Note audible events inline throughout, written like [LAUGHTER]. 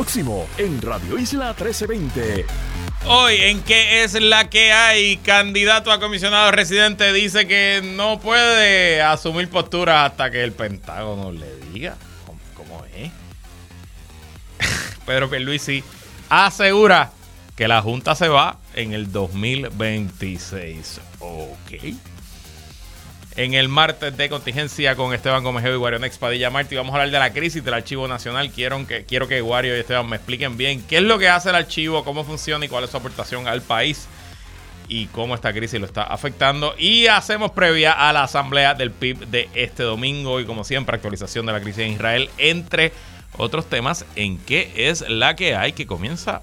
Próximo en Radio Isla 1320. Hoy, ¿en qué es la que hay? Candidato a comisionado residente dice que no puede asumir postura hasta que el Pentágono le diga cómo, es. [LAUGHS] Pedro Pierluisi asegura que la Junta se va en el 2026. Ok en el martes de contingencia con Esteban Gomejeo y Guario Nex Padilla Martí. Vamos a hablar de la crisis del Archivo Nacional. Quiero que, quiero y Esteban me expliquen bien qué es lo que hace el archivo, cómo funciona y cuál es su aportación al país y cómo esta crisis lo está afectando. Y hacemos previa a la asamblea del PIB de este domingo y como siempre actualización de la crisis en Israel, entre otros temas en qué es la que hay que comienza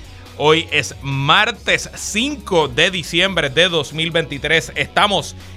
Hoy es martes 5 de diciembre de 2023. Estamos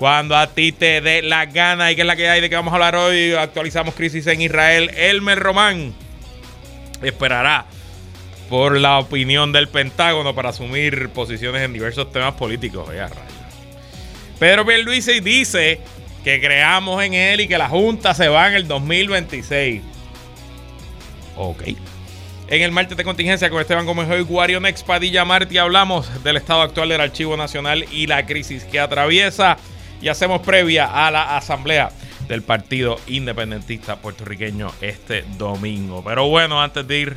cuando a ti te dé la gana y que es la que hay de que vamos a hablar hoy. Actualizamos crisis en Israel. Elmer Román esperará por la opinión del Pentágono para asumir posiciones en diversos temas políticos. Pedro Pierluisi dice que creamos en él y que la Junta se va en el 2026. Ok. En el martes de contingencia con Esteban Gómez y Guario Nex Padilla Martí hablamos del estado actual del Archivo Nacional y la crisis que atraviesa y hacemos previa a la asamblea del Partido Independentista Puertorriqueño este domingo. Pero bueno, antes de ir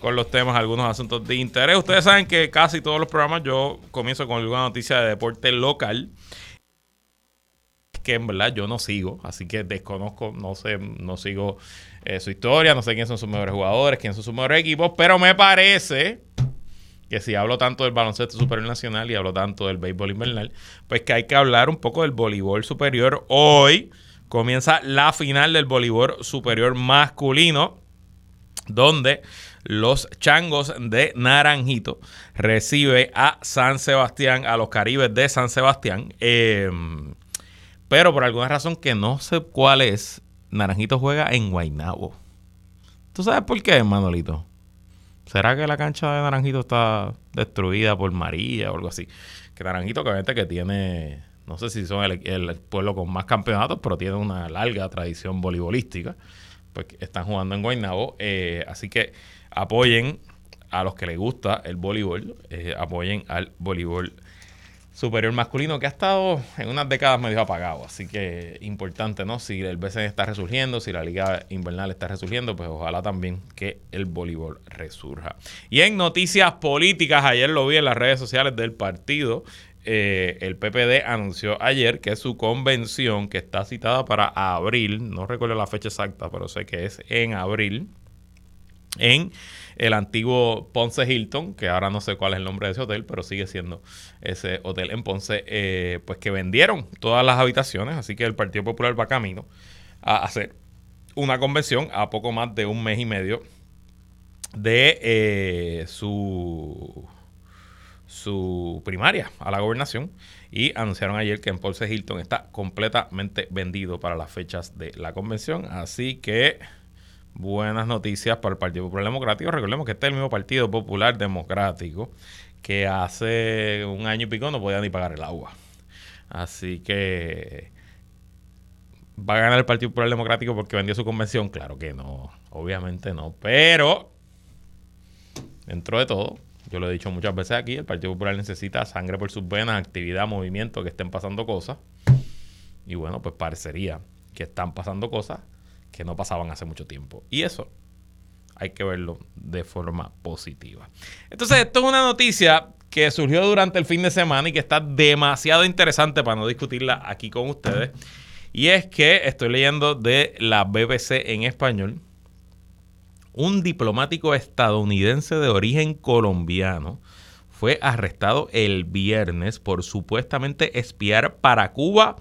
con los temas, algunos asuntos de interés, ustedes saben que casi todos los programas yo comienzo con alguna noticia de deporte local que en verdad yo no sigo, así que desconozco, no sé, no sigo eh, su historia, no sé quiénes son sus mejores jugadores, quiénes son sus mejores equipos, pero me parece que si hablo tanto del baloncesto superior nacional y hablo tanto del béisbol invernal, pues que hay que hablar un poco del voleibol superior. Hoy comienza la final del voleibol superior masculino, donde los changos de Naranjito recibe a San Sebastián, a los Caribes de San Sebastián. Eh, pero por alguna razón que no sé cuál es, Naranjito juega en Guaynabo. ¿Tú sabes por qué, Manolito? ¿Será que la cancha de Naranjito está destruida por María o algo así? Que Naranjito, obviamente, que tiene, no sé si son el, pueblo con más campeonatos, pero tiene una larga tradición voleibolística. Pues están jugando en Guaynabo. Eh, así que apoyen a los que les gusta el voleibol, eh, apoyen al voleibol superior masculino que ha estado en unas décadas medio apagado. Así que importante, ¿no? Si el BCN está resurgiendo, si la liga invernal está resurgiendo, pues ojalá también que el voleibol resurja. Y en noticias políticas, ayer lo vi en las redes sociales del partido. Eh, el PPD anunció ayer que su convención, que está citada para abril, no recuerdo la fecha exacta, pero sé que es en abril, en el antiguo Ponce Hilton, que ahora no sé cuál es el nombre de ese hotel, pero sigue siendo ese hotel en Ponce, eh, pues que vendieron todas las habitaciones, así que el Partido Popular va camino a hacer una convención a poco más de un mes y medio de eh, su, su primaria a la gobernación. Y anunciaron ayer que en Ponce Hilton está completamente vendido para las fechas de la convención, así que buenas noticias para el Partido Popular Democrático. Recordemos que este es el mismo Partido Popular Democrático que hace un año y pico no podía ni pagar el agua. Así que va a ganar el Partido Popular Democrático porque vendió su convención. Claro que no, obviamente no. Pero dentro de todo, yo lo he dicho muchas veces aquí, el Partido Popular necesita sangre por sus venas, actividad, movimiento, que estén pasando cosas. Y bueno, pues parecería que están pasando cosas que no pasaban hace mucho tiempo. Y eso hay que verlo de forma positiva. Entonces, esto es una noticia que surgió durante el fin de semana y que está demasiado interesante para no discutirla aquí con ustedes. Y es que estoy leyendo de la BBC en español. Un diplomático estadounidense de origen colombiano fue arrestado el viernes por supuestamente espiar para Cuba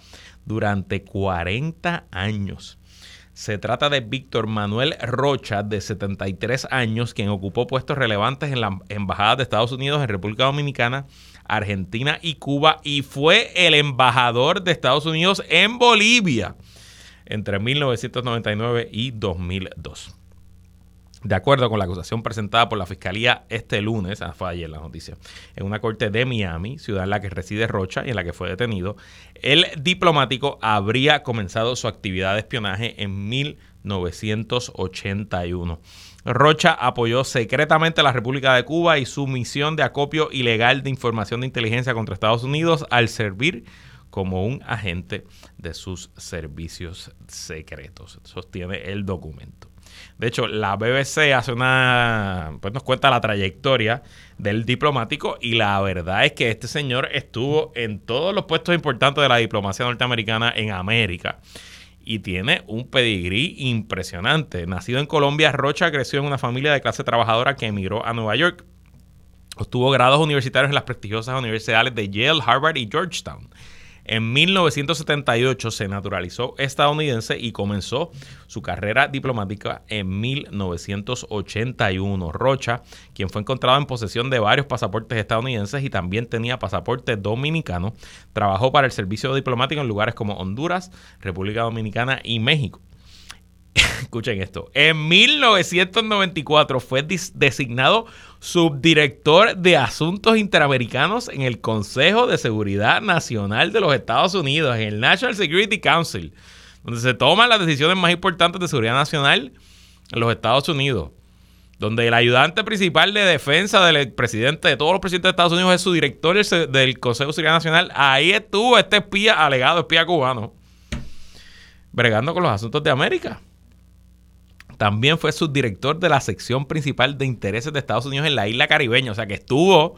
durante 40 años. Se trata de Víctor Manuel Rocha, de 73 años, quien ocupó puestos relevantes en la Embajada de Estados Unidos en República Dominicana, Argentina y Cuba y fue el embajador de Estados Unidos en Bolivia entre 1999 y 2002. De acuerdo con la acusación presentada por la Fiscalía este lunes, ah, fue ayer la noticia, en una corte de Miami, ciudad en la que reside Rocha y en la que fue detenido, el diplomático habría comenzado su actividad de espionaje en 1981. Rocha apoyó secretamente a la República de Cuba y su misión de acopio ilegal de información de inteligencia contra Estados Unidos al servir como un agente de sus servicios secretos. Sostiene el documento. De hecho, la BBC hace una, pues nos cuenta la trayectoria del diplomático y la verdad es que este señor estuvo en todos los puestos importantes de la diplomacia norteamericana en América y tiene un pedigrí impresionante. Nacido en Colombia, Rocha creció en una familia de clase trabajadora que emigró a Nueva York. Obtuvo grados universitarios en las prestigiosas universidades de Yale, Harvard y Georgetown. En 1978 se naturalizó estadounidense y comenzó su carrera diplomática en 1981. Rocha, quien fue encontrado en posesión de varios pasaportes estadounidenses y también tenía pasaporte dominicano, trabajó para el servicio diplomático en lugares como Honduras, República Dominicana y México. Escuchen esto. En 1994 fue designado subdirector de Asuntos Interamericanos en el Consejo de Seguridad Nacional de los Estados Unidos, en el National Security Council, donde se toman las decisiones más importantes de seguridad nacional en los Estados Unidos. Donde el ayudante principal de defensa del presidente, de todos los presidentes de Estados Unidos, es su director del Consejo de Seguridad Nacional. Ahí estuvo este espía, alegado espía cubano, bregando con los asuntos de América. También fue subdirector de la sección principal de intereses de Estados Unidos en la isla caribeña. O sea que estuvo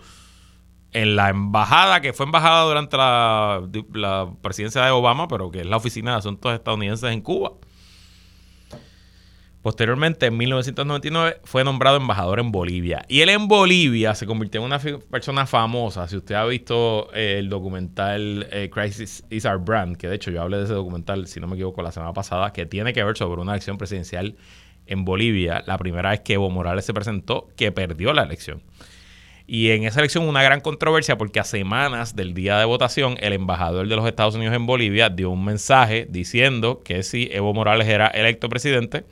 en la embajada, que fue embajada durante la, presidencia de Obama, pero que es la oficina de asuntos estadounidenses en Cuba. Posteriormente, en 1999, fue nombrado embajador en Bolivia. Y él en Bolivia se convirtió en una persona famosa. Si usted ha visto eh, el documental eh, Crisis is Our Brand, que de hecho yo hablé de ese documental, si no me equivoco, la semana pasada, que tiene que ver sobre una elección presidencial en Bolivia, la primera vez que Evo Morales se presentó, que perdió la elección. Y en esa elección una gran controversia porque a semanas del día de votación el embajador de los Estados Unidos en Bolivia dio un mensaje diciendo que si Evo Morales era electo presidente,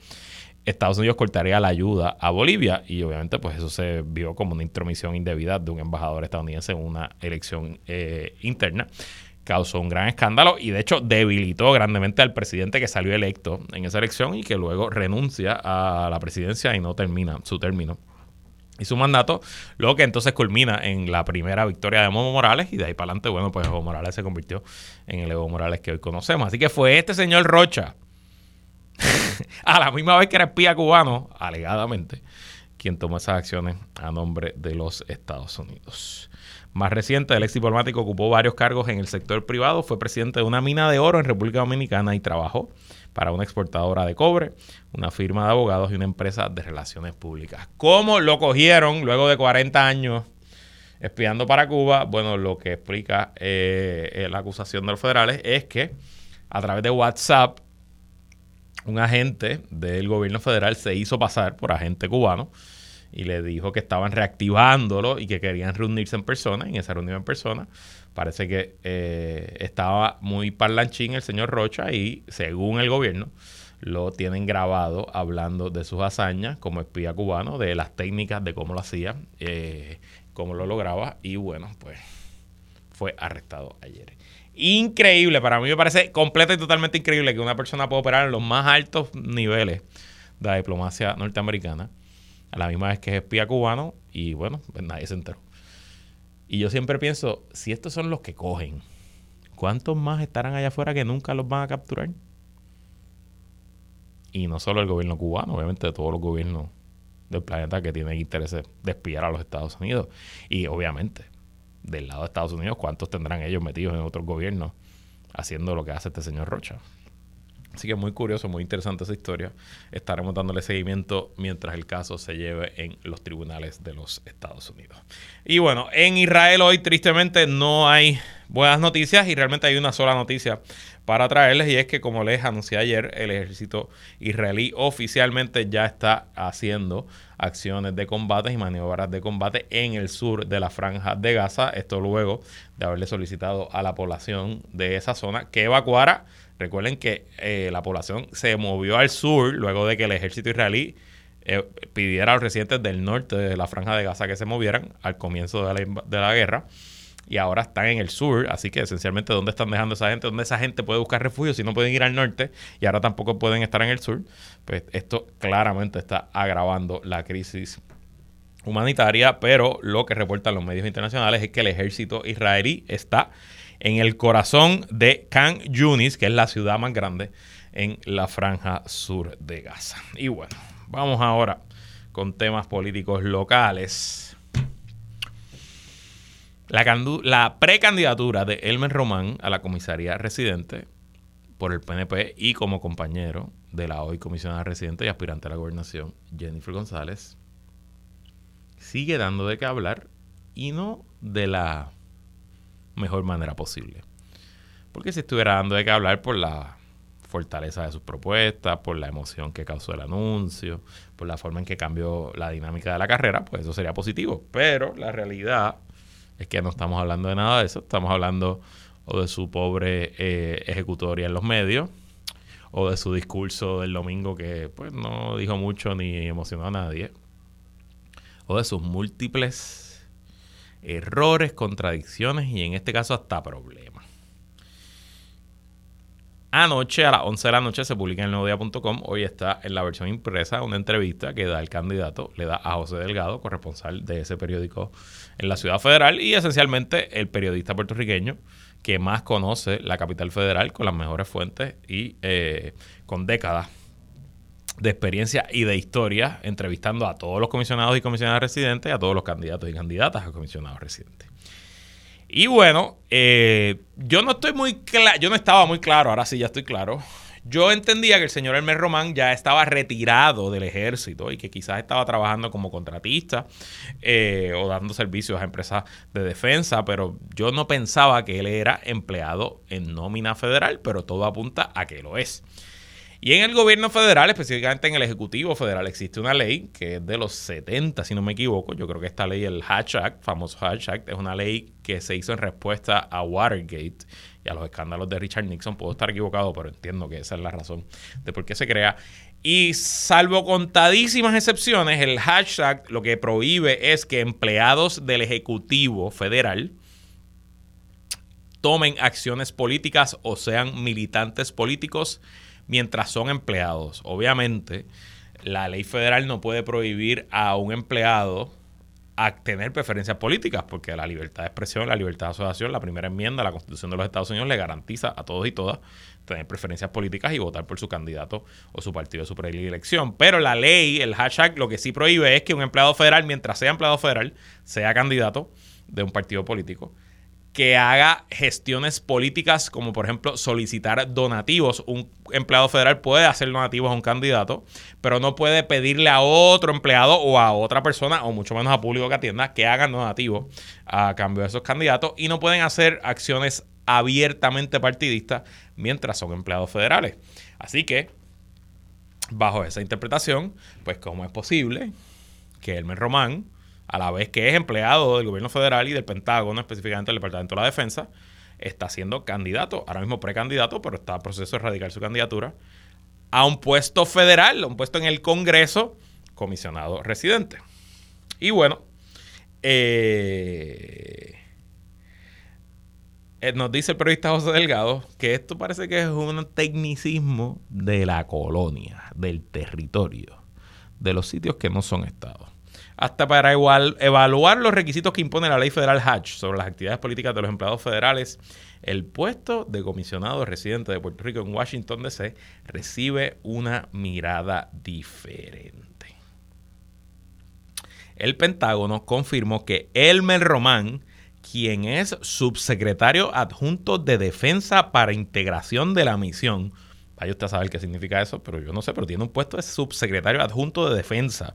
Estados Unidos cortaría la ayuda a Bolivia y obviamente pues eso se vio como una intromisión indebida de un embajador estadounidense en una elección eh, interna causó un gran escándalo y de hecho debilitó grandemente al presidente que salió electo en esa elección y que luego renuncia a la presidencia y no termina su término y su mandato, lo que entonces culmina en la primera victoria de Evo Morales y de ahí para adelante, bueno, pues Evo Morales se convirtió en el Evo Morales que hoy conocemos. Así que fue este señor Rocha, [LAUGHS] a la misma vez que era espía cubano, alegadamente, quien tomó esas acciones a nombre de los Estados Unidos. Más reciente, el ex diplomático ocupó varios cargos en el sector privado, fue presidente de una mina de oro en República Dominicana y trabajó para una exportadora de cobre, una firma de abogados y una empresa de relaciones públicas. ¿Cómo lo cogieron luego de 40 años espiando para Cuba? Bueno, lo que explica eh, la acusación de los federales es que a través de WhatsApp, un agente del gobierno federal se hizo pasar por agente cubano y le dijo que estaban reactivándolo y que querían reunirse en persona. En esa reunión en persona parece que eh, estaba muy parlanchín el señor Rocha y según el gobierno lo tienen grabado hablando de sus hazañas como espía cubano, de las técnicas, de cómo lo hacía, eh, cómo lo lograba y bueno, pues fue arrestado ayer. Increíble, para mí me parece completo y totalmente increíble que una persona pueda operar en los más altos niveles de la diplomacia norteamericana a la misma vez que es espía cubano y bueno, pues nadie se enteró. Y yo siempre pienso, si estos son los que cogen, ¿cuántos más estarán allá afuera que nunca los van a capturar? Y no solo el gobierno cubano, obviamente todos los gobiernos del planeta que tienen interés de espiar a los Estados Unidos. Y obviamente, del lado de Estados Unidos, ¿cuántos tendrán ellos metidos en otros gobiernos haciendo lo que hace este señor Rocha? Así que muy curioso, muy interesante esa historia. Estaremos dándole seguimiento mientras el caso se lleve en los tribunales de los Estados Unidos. Y bueno, en Israel hoy tristemente no hay buenas noticias y realmente hay una sola noticia para traerles y es que como les anuncié ayer, el ejército israelí oficialmente ya está haciendo acciones de combate y maniobras de combate en el sur de la franja de Gaza. Esto luego de haberle solicitado a la población de esa zona que evacuara Recuerden que eh, la población se movió al sur luego de que el ejército israelí eh, pidiera a los residentes del norte de la franja de Gaza que se movieran al comienzo de la, de la guerra. Y ahora están en el sur, así que esencialmente ¿dónde están dejando esa gente? ¿Dónde esa gente puede buscar refugio si no pueden ir al norte? Y ahora tampoco pueden estar en el sur. Pues esto claramente está agravando la crisis humanitaria, pero lo que reportan los medios internacionales es que el ejército israelí está en el corazón de Khan Yunis, que es la ciudad más grande en la franja sur de Gaza. Y bueno, vamos ahora con temas políticos locales. La, precandidatura de Elmer Román a la comisaría residente por el PNP y como compañero de la hoy comisionada residente y aspirante a la gobernación, Jennifer González, sigue dando de qué hablar y no de la mejor manera posible. Porque si estuviera dando de qué hablar por la fortaleza de sus propuestas, por la emoción que causó el anuncio, por la forma en que cambió la dinámica de la carrera, pues eso sería positivo. Pero la realidad es que no estamos hablando de nada de eso, estamos hablando o de su pobre eh, ejecutoria en los medios, o de su discurso del domingo que pues no dijo mucho ni emocionó a nadie, o de sus múltiples errores, contradicciones y en este caso hasta problemas. Anoche a las 11 de la noche se publica en nuevodía.com. Hoy está en la versión impresa una entrevista que da el candidato, le da a José Delgado, corresponsal de ese periódico en la Ciudad Federal y esencialmente el periodista puertorriqueño que más conoce la capital federal con las mejores fuentes y eh, con décadas de experiencia y de historia, entrevistando a todos los comisionados y comisionadas residentes, a todos los candidatos y candidatas a comisionados residentes. Y bueno, eh, yo no estoy muy claro, yo no estaba muy claro, ahora sí ya estoy claro. Yo entendía que el señor Hermes Román ya estaba retirado del ejército y que quizás estaba trabajando como contratista eh, o dando servicios a empresas de defensa, pero yo no pensaba que él era empleado en nómina federal, pero todo apunta a que lo es. Y en el gobierno federal, específicamente en el Ejecutivo Federal, existe una ley que es de los 70, si no me equivoco. Yo creo que esta ley, el Hatch Act, famoso Hatch Act, es una ley que se hizo en respuesta a Watergate y a los escándalos de Richard Nixon. Puedo estar equivocado, pero entiendo que esa es la razón de por qué se crea. Y salvo contadísimas excepciones, el Hatch Act lo que prohíbe es que empleados del Ejecutivo Federal tomen acciones políticas o sean militantes políticos mientras son empleados. Obviamente, la ley federal no puede prohibir a un empleado a tener preferencias políticas, porque la libertad de expresión, la libertad de asociación, la primera enmienda de la Constitución de los Estados Unidos le garantiza a todos y todas tener preferencias políticas y votar por su candidato o su partido de su predilección. Pero la ley, el hashtag, lo que sí prohíbe es que un empleado federal, mientras sea empleado federal, sea candidato de un partido político que haga gestiones políticas como por ejemplo solicitar donativos. Un empleado federal puede hacer donativos a un candidato, pero no puede pedirle a otro empleado o a otra persona, o mucho menos a público que atienda, que hagan donativos a cambio de esos candidatos y no pueden hacer acciones abiertamente partidistas mientras son empleados federales. Así que, bajo esa interpretación, pues cómo es posible que Elmer Román a la vez que es empleado del gobierno federal y del Pentágono, específicamente del Departamento de la Defensa, está siendo candidato, ahora mismo precandidato, pero está en proceso de radicar su candidatura, a un puesto federal, a un puesto en el Congreso, comisionado residente. Y bueno, eh, eh, nos dice el periodista José Delgado que esto parece que es un tecnicismo de la colonia, del territorio, de los sitios que no son estados hasta para evaluar los requisitos que impone la ley federal Hatch sobre las actividades políticas de los empleados federales, el puesto de comisionado residente de Puerto Rico en Washington, D.C. recibe una mirada diferente. el Pentágono confirmó que Elmer Román, quien es subsecretario adjunto de defensa para integración de la misión, vaya usted a saber qué significa eso, pero yo no sé, pero tiene un puesto de subsecretario adjunto de defensa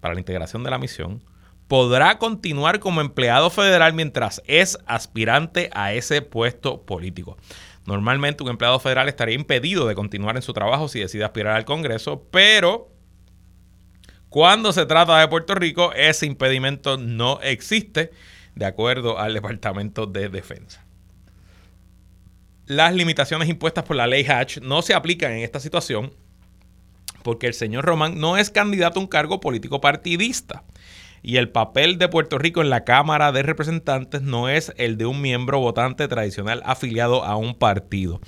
para la integración de la misión, podrá continuar como empleado federal mientras es aspirante a ese puesto político. Normalmente un empleado federal estaría impedido de continuar en su trabajo si decide aspirar al Congreso, pero cuando se trata de Puerto Rico, ese impedimento no existe, de acuerdo al Departamento de Defensa. Las limitaciones impuestas por la ley Hatch no se aplican en esta situación porque el señor Román no es candidato a un cargo político partidista y el papel de Puerto Rico en la Cámara de Representantes no es el de un miembro votante tradicional afiliado a un partido.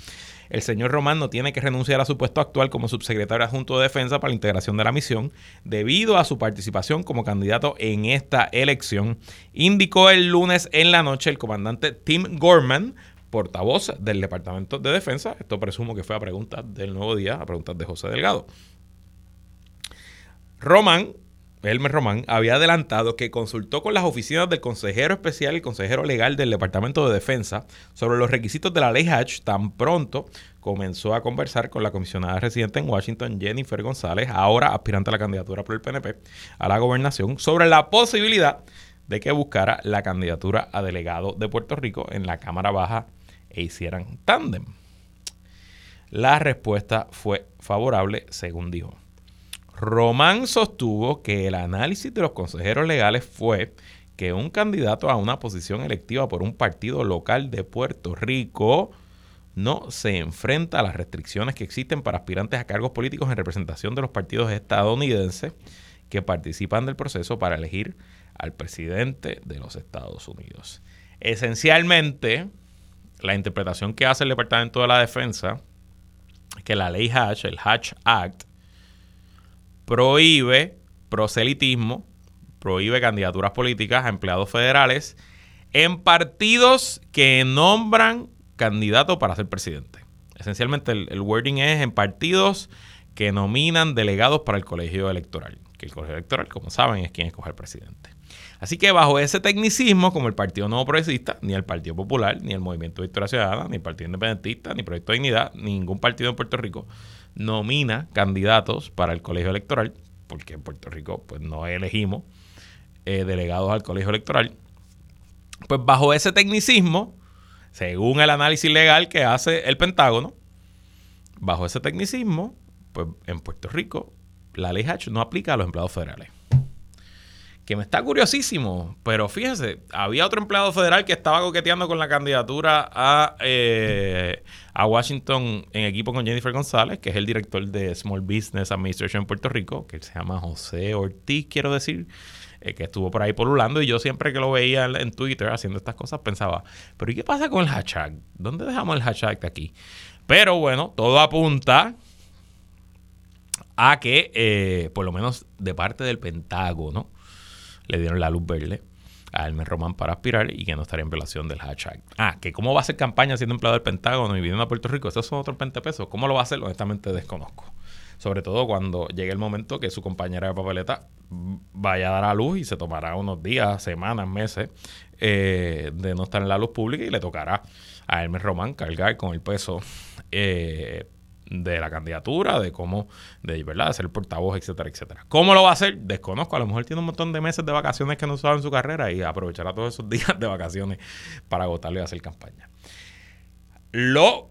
El señor Román no tiene que renunciar a su puesto actual como subsecretario adjunto de defensa para la integración de la misión debido a su participación como candidato en esta elección, indicó el lunes en la noche el comandante Tim Gorman, portavoz del Departamento de Defensa. Esto presumo que fue a preguntas del nuevo día, a preguntas de José Delgado. Román Elmer Román, había adelantado que consultó con las oficinas del consejero especial y consejero legal del Departamento de Defensa sobre los requisitos de la ley Hatch tan pronto comenzó a conversar con la comisionada residente en Washington, Jennifer González, ahora aspirante a la candidatura por el PNP a la gobernación, sobre la posibilidad de que buscara la candidatura a delegado de Puerto Rico en la Cámara Baja e hicieran tándem. La respuesta fue favorable, según dijo. Román sostuvo que el análisis de los consejeros legales fue que un candidato a una posición electiva por un partido local de Puerto Rico no se enfrenta a las restricciones que existen para aspirantes a cargos políticos en representación de los partidos estadounidenses que participan del proceso para elegir al presidente de los Estados Unidos. Esencialmente, la interpretación que hace el Departamento de la Defensa es que la ley Hatch, el Hatch Act, prohíbe proselitismo, prohíbe candidaturas políticas a empleados federales en partidos que nombran candidato para ser presidente. Esencialmente el, wording es en partidos que nominan delegados para el colegio electoral, que el colegio electoral, como saben, es quien escoge al presidente. Así que bajo ese tecnicismo, como el Partido Nuevo Progresista, ni el Partido Popular, ni el Movimiento Victoria Ciudadana, ni el Partido Independentista, ni Proyecto de Dignidad, ningún partido en Puerto Rico nomina candidatos para el colegio electoral, porque en Puerto Rico pues no elegimos eh, delegados al colegio electoral, pues bajo ese tecnicismo, según el análisis legal que hace el Pentágono, bajo ese tecnicismo, pues en Puerto Rico la ley Hatch no aplica a los empleados federales que me está curiosísimo, pero fíjense, había otro empleado federal que estaba coqueteando con la candidatura a, eh, a Washington en equipo con Jennifer González, que es el director de Small Business Administration en Puerto Rico, que se llama José Ortiz, quiero decir, eh, que estuvo por ahí polulando y yo siempre que lo veía en, Twitter haciendo estas cosas pensaba, pero ¿y qué pasa con el hashtag? ¿Dónde dejamos el hashtag de aquí? Pero bueno, todo apunta a que, eh, por lo menos de parte del Pentágono, le dieron la luz verde a Elmer Román para aspirar y que no estaría en violación del hashtag. Ah, que cómo va a hacer campaña siendo empleado del Pentágono y viviendo a Puerto Rico, esos son otros 20 pesos. ¿Cómo lo va a hacer? Honestamente desconozco. Sobre todo cuando llegue el momento que su compañera de papeleta vaya a dar a luz y se tomará unos días, semanas, meses eh, de no estar en la luz pública y le tocará a Elmer Román cargar con el peso eh, de la candidatura, de cómo, de verdad, ser el portavoz, etcétera, etcétera. ¿Cómo lo va a hacer? Desconozco. A lo mejor tiene un montón de meses de vacaciones que no usaba en su carrera y aprovechará todos esos [LAUGHS] días de vacaciones para agotarle y hacer campaña. Lo.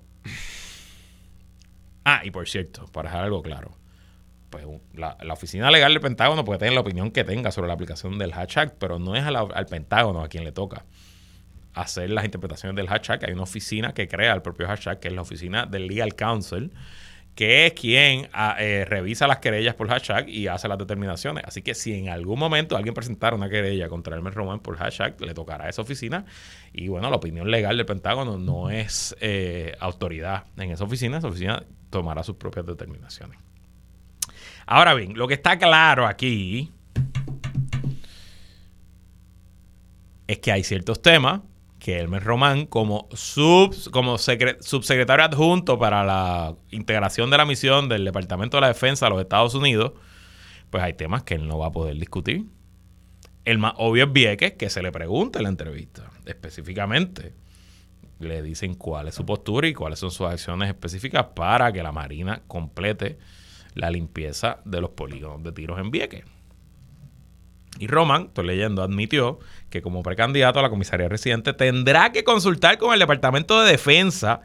Ah, y por cierto, para dejar algo claro, pues la, oficina legal del Pentágono puede tener la opinión que tenga sobre la aplicación del hashtag, pero no es al Pentágono a quien le toca hacer las interpretaciones del hashtag. Hay una oficina que crea el propio hashtag, que es la oficina del Legal Counsel, que es quien ah, eh, revisa las querellas por hashtag y hace las determinaciones. Así que si en algún momento alguien presentara una querella contra Elmer Román por hashtag, le tocará a esa oficina. Y bueno, la opinión legal del Pentágono no es eh, autoridad en esa oficina. Esa oficina tomará sus propias determinaciones. Ahora bien, lo que está claro aquí es que hay ciertos temas que Elmer Román, como, sub, como subsecretario adjunto para la integración de la misión del Departamento de la Defensa de los Estados Unidos, pues hay temas que él no va a poder discutir. El más obvio es Vieques, que se le pregunta en la entrevista específicamente. Le dicen cuál es su postura y cuáles son sus acciones específicas para que la Marina complete la limpieza de los polígonos de tiros en Vieques. Y Roman, estoy leyendo, admitió que como precandidato a la comisaría residente tendrá que consultar con el Departamento de Defensa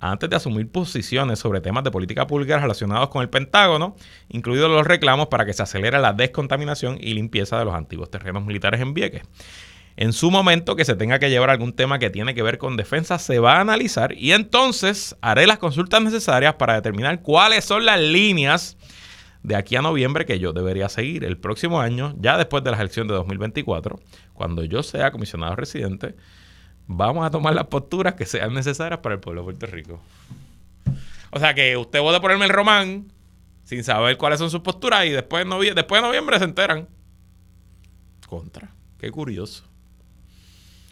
antes de asumir posiciones sobre temas de política pública relacionados con el Pentágono, incluidos los reclamos para que se acelere la descontaminación y limpieza de los antiguos terrenos militares en Vieques. En su momento que se tenga que llevar algún tema que tiene que ver con defensa, se va a analizar y entonces haré las consultas necesarias para determinar cuáles son las líneas de aquí a noviembre que yo debería seguir el próximo año, ya después de la elección de 2024, cuando yo sea comisionado residente, vamos a tomar las posturas que sean necesarias para el pueblo de Puerto Rico. O sea que usted puede ponerme el román sin saber cuáles son sus posturas y después de, después de noviembre se enteran. Contra. Qué curioso.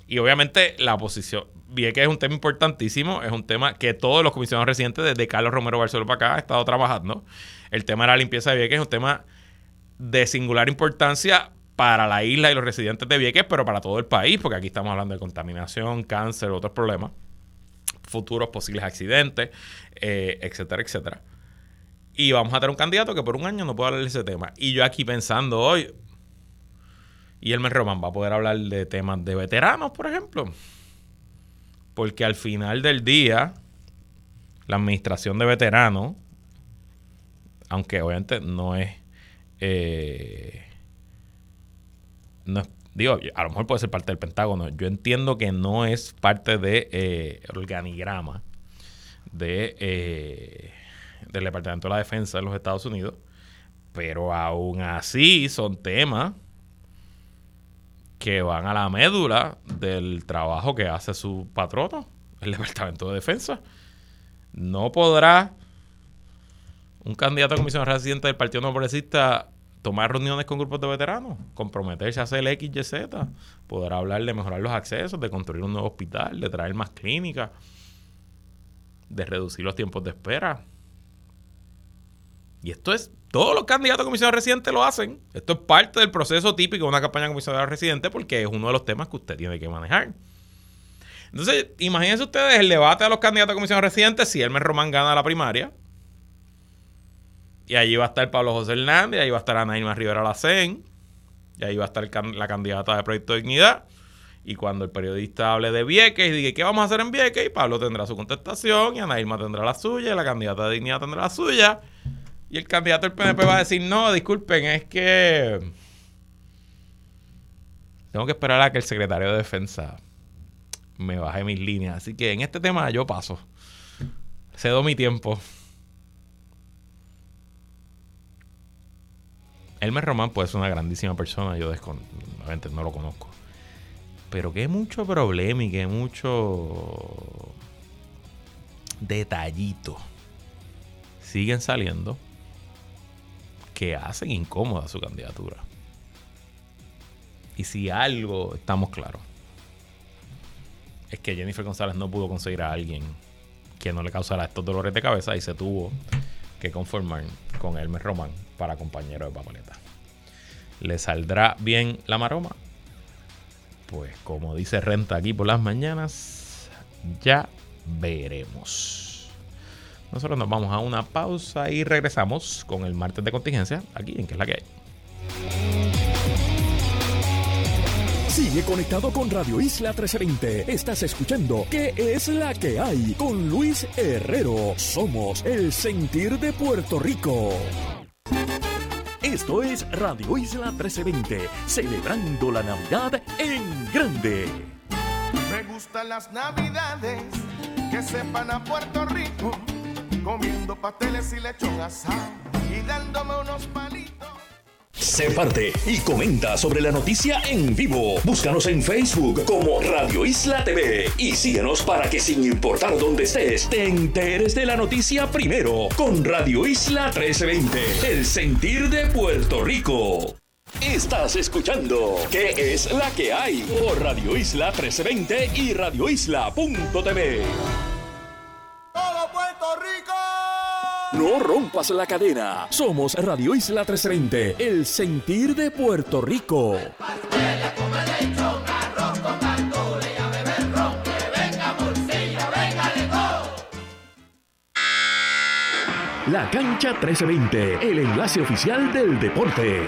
Y obviamente la oposición, bien que es un tema importantísimo, es un tema que todos los comisionados residentes, desde Carlos Romero Barcelona para acá, han estado trabajando. El tema de la limpieza de Vieques es un tema de singular importancia para la isla y los residentes de Vieques, pero para todo el país, porque aquí estamos hablando de contaminación, cáncer, otros problemas, futuros posibles accidentes, eh, etcétera, etcétera. Y vamos a tener un candidato que por un año no puede hablar de ese tema. Y yo aquí pensando hoy, y Elmer Roman va a poder hablar de temas de veteranos, por ejemplo. Porque al final del día, la administración de veteranos, aunque obviamente no es eh, no digo, a lo mejor puede ser parte del Pentágono. Yo entiendo que no es parte de eh, organigrama de, eh, del Departamento de la Defensa de los Estados Unidos, pero aún así son temas que van a la médula del trabajo que hace su patrono, el Departamento de Defensa. No podrá un candidato a comisión residente del Partido No Progresista tomar reuniones con grupos de veteranos, comprometerse a hacer el X, Y, Z, poder hablar de mejorar los accesos, de construir un nuevo hospital, de traer más clínicas, de reducir los tiempos de espera. Y esto es, todos los candidatos a comisión residente lo hacen. Esto es parte del proceso típico de una campaña comisión residente porque es uno de los temas que usted tiene que manejar. Entonces, imagínense ustedes el debate de los candidatos a comisión residente si Elmer Román gana la primaria y allí va a estar Pablo José Hernández, ahí va a estar Anaíma Rivera Lacén, y ahí va a estar la candidata de Proyecto de Dignidad. Y cuando el periodista hable de Vieques y diga, ¿qué vamos a hacer en Vieques? Pablo tendrá su contestación, y Anaíma tendrá la suya, y la candidata de Dignidad tendrá la suya. Y el candidato del PNP va a decir, no, disculpen, es que tengo que esperar a que el secretario de Defensa me baje mis líneas. Así que en este tema yo paso. Cedo mi tiempo. Elmer Román puede ser una grandísima persona, yo desconozco, no lo conozco. Pero que mucho problema y que mucho detallito siguen saliendo que hacen incómoda su candidatura. Y si algo estamos claros, es que Jennifer González no pudo conseguir a alguien que no le causara estos dolores de cabeza y se tuvo que conformar con Elmer Román para compañero de papeleta. ¿Le saldrá bien la maroma? Pues como dice Renta aquí por las mañanas, ya veremos. Nosotros nos vamos a una pausa y regresamos con el martes de contingencia aquí en que es la que hay. Sigue conectado con Radio Isla 1320. Estás escuchando ¿Qué es la que hay? Con Luis Herrero. Somos el sentir de Puerto Rico. Esto es Radio Isla 1320, celebrando la Navidad en grande. Me gustan las Navidades que sepan a Puerto Rico, comiendo pasteles y lechón asado y dándome unos palitos. Sé parte y comenta sobre la noticia en vivo. Búscanos en Facebook como Radio Isla TV y síguenos para que sin importar dónde estés, te enteres de la noticia primero con Radio Isla 1320, el sentir de Puerto Rico. Estás escuchando ¿Qué es la que hay? por Radio Isla 1320 y radioisla.tv. Todo Puerto Rico No rompas la cadena. Somos Radio Isla 320, el sentir de Puerto Rico. La cancha 1320, el enlace oficial del deporte.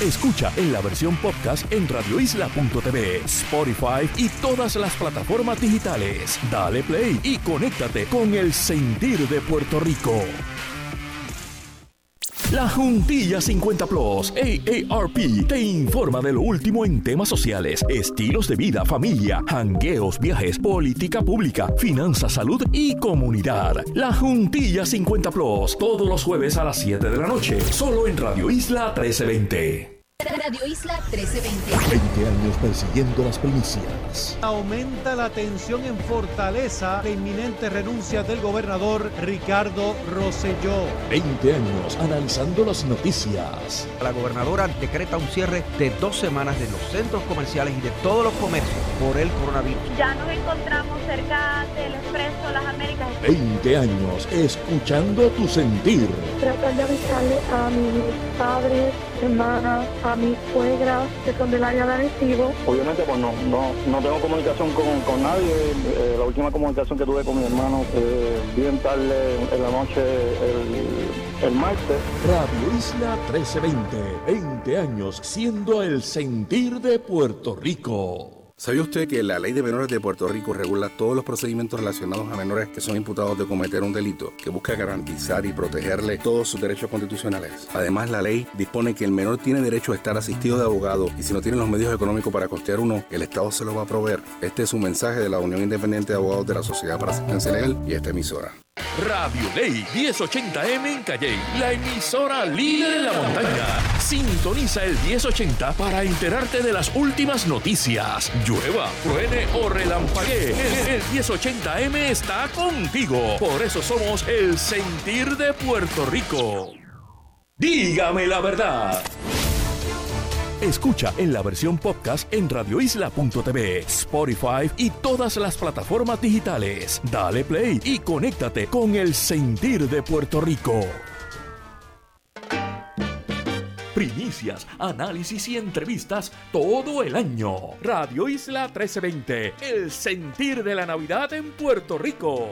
Escucha en la versión podcast en radioisla.tv, Spotify y todas las plataformas digitales. Dale play y conéctate con el sentir de Puerto Rico. La Juntilla 50 Plus, AARP, te informa de lo último en temas sociales, estilos de vida, familia, hangueos, viajes, política pública, finanzas, salud y comunidad. La Juntilla 50 Plus, todos los jueves a las 7 de la noche, solo en Radio Isla 1320. Radio Isla 1320. 20 años persiguiendo las primicias. Aumenta la tensión en Fortaleza de inminente renuncia del gobernador Ricardo Rosselló. 20 años analizando las noticias. La gobernadora decreta un cierre de dos semanas de los centros comerciales y de todos los comercios por el coronavirus. Ya nos encontramos cerca del Expreso Las Américas. 20 años escuchando tu sentir. Tratar de avisarle a mis padres, hermanas, a mi suegra, que son del área de Arecibo. Obviamente, pues no, no, no tengo comunicación con, con nadie. Eh, la última comunicación que tuve con mi hermano, eh, bien tarde en la noche, el, el martes. Radio Isla 1320, 20 años siendo el sentir de Puerto Rico. ¿Sabía usted que la Ley de Menores de Puerto Rico regula todos los procedimientos relacionados a menores que son imputados de cometer un delito, que busca garantizar y protegerle todos sus derechos constitucionales? Además, la ley dispone que el menor tiene derecho a estar asistido de abogado y si no tiene los medios económicos para costear uno, el Estado se lo va a proveer. Este es un mensaje de la Unión Independiente de Abogados de la Sociedad para Asistencia Legal y esta emisora. Radio Ley 1080M en Calle, la emisora líder en la montaña. Sintoniza el 1080 para enterarte de las últimas noticias. Llueva, truene o relampaguee. El, el 1080M está contigo. Por eso somos el sentir de Puerto Rico. Dígame la verdad. Escucha en la versión podcast en radioisla.tv, Spotify y todas las plataformas digitales. Dale play y conéctate con el sentir de Puerto Rico. Primicias, análisis y entrevistas todo el año. Radio Isla 1320, el sentir de la Navidad en Puerto Rico.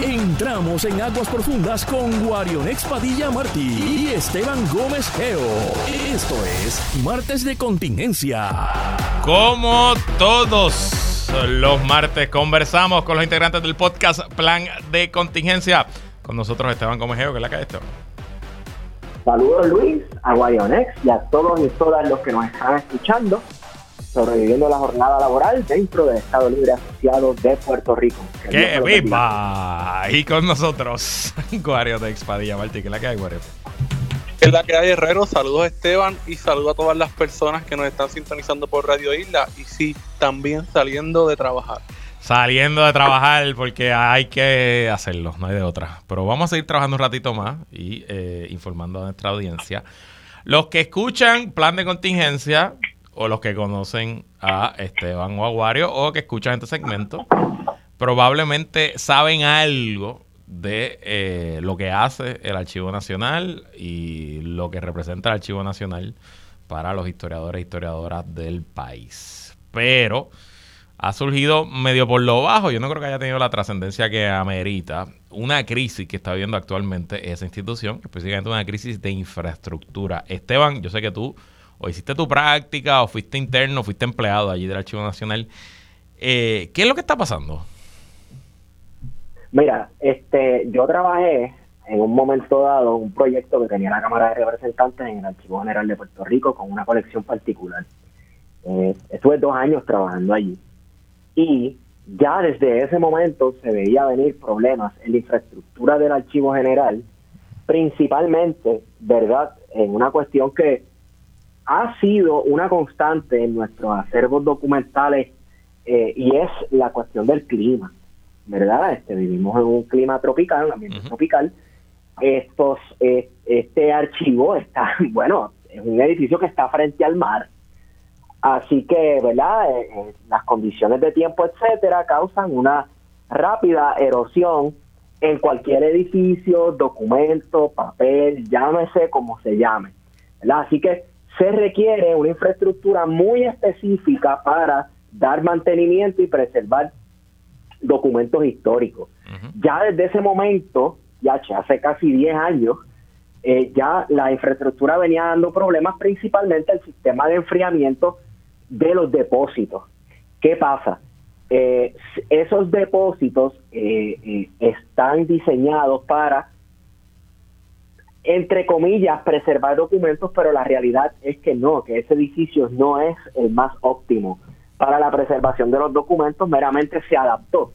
Entramos en aguas profundas con Guarionex Padilla Martí y Esteban Gómez Geo. Esto es Martes de Contingencia. Como todos los martes, conversamos con los integrantes del podcast Plan de Contingencia. Con nosotros Esteban Gómez Geo, que es la que hay Esteban. Saludos Luis, a Guarionex y a todos y todas los que nos están escuchando sobreviviendo la jornada laboral dentro del Estado Libre Asociado de Puerto Rico. ¡Qué viva! Y con nosotros, [LAUGHS] Guario de Expadilla Martí, que la que hay, Guario. Es la que hay, Herrero. Saludos, Esteban, y saludos a todas las personas que nos están sintonizando por Radio Isla. Y sí, también saliendo de trabajar. Saliendo de trabajar, porque hay que hacerlo, no hay de otra. Pero vamos a seguir trabajando un ratito más y eh, informando a nuestra audiencia. Los que escuchan plan de contingencia, o los que conocen a Esteban o Aguario o que escuchan este segmento, probablemente saben algo de eh, lo que hace el Archivo Nacional y lo que representa el Archivo Nacional para los historiadores e historiadoras del país. Pero ha surgido medio por lo bajo, yo no creo que haya tenido la trascendencia que amerita una crisis que está viendo actualmente esa institución, específicamente una crisis de infraestructura. Esteban, yo sé que tú o hiciste tu práctica, o fuiste interno, o fuiste empleado allí del Archivo Nacional. Eh, ¿Qué es lo que está pasando? Mira, este, yo trabajé en un momento dado un proyecto que tenía la Cámara de Representantes en el Archivo General de Puerto Rico con una colección particular. Eh, estuve dos años trabajando allí y ya desde ese momento se veía venir problemas en la infraestructura del Archivo General, principalmente, ¿verdad?, en una cuestión que ha sido una constante en nuestros acervos documentales eh, y es la cuestión del clima. ¿verdad? Este, vivimos en un clima tropical, un ambiente tropical. Estos, eh, este archivo está, [LAUGHS] bueno, es un edificio que está frente al mar. Así que, ¿verdad? Eh, eh, las condiciones de tiempo, etcétera, causan una rápida erosión en cualquier edificio, documento, papel, llámese como se llame. ¿verdad? Así que se requiere una infraestructura muy específica para dar mantenimiento y preservar documentos históricos. Ya desde ese momento, ya hace casi 10 años, eh, ya la infraestructura venía dando problemas, principalmente el sistema de enfriamiento de los depósitos. ¿Qué pasa? Eh, esos depósitos eh, están diseñados para, entre comillas, preservar documentos, pero la realidad es que no, que ese edificio no es el más óptimo para la preservación de los documentos, meramente se adaptó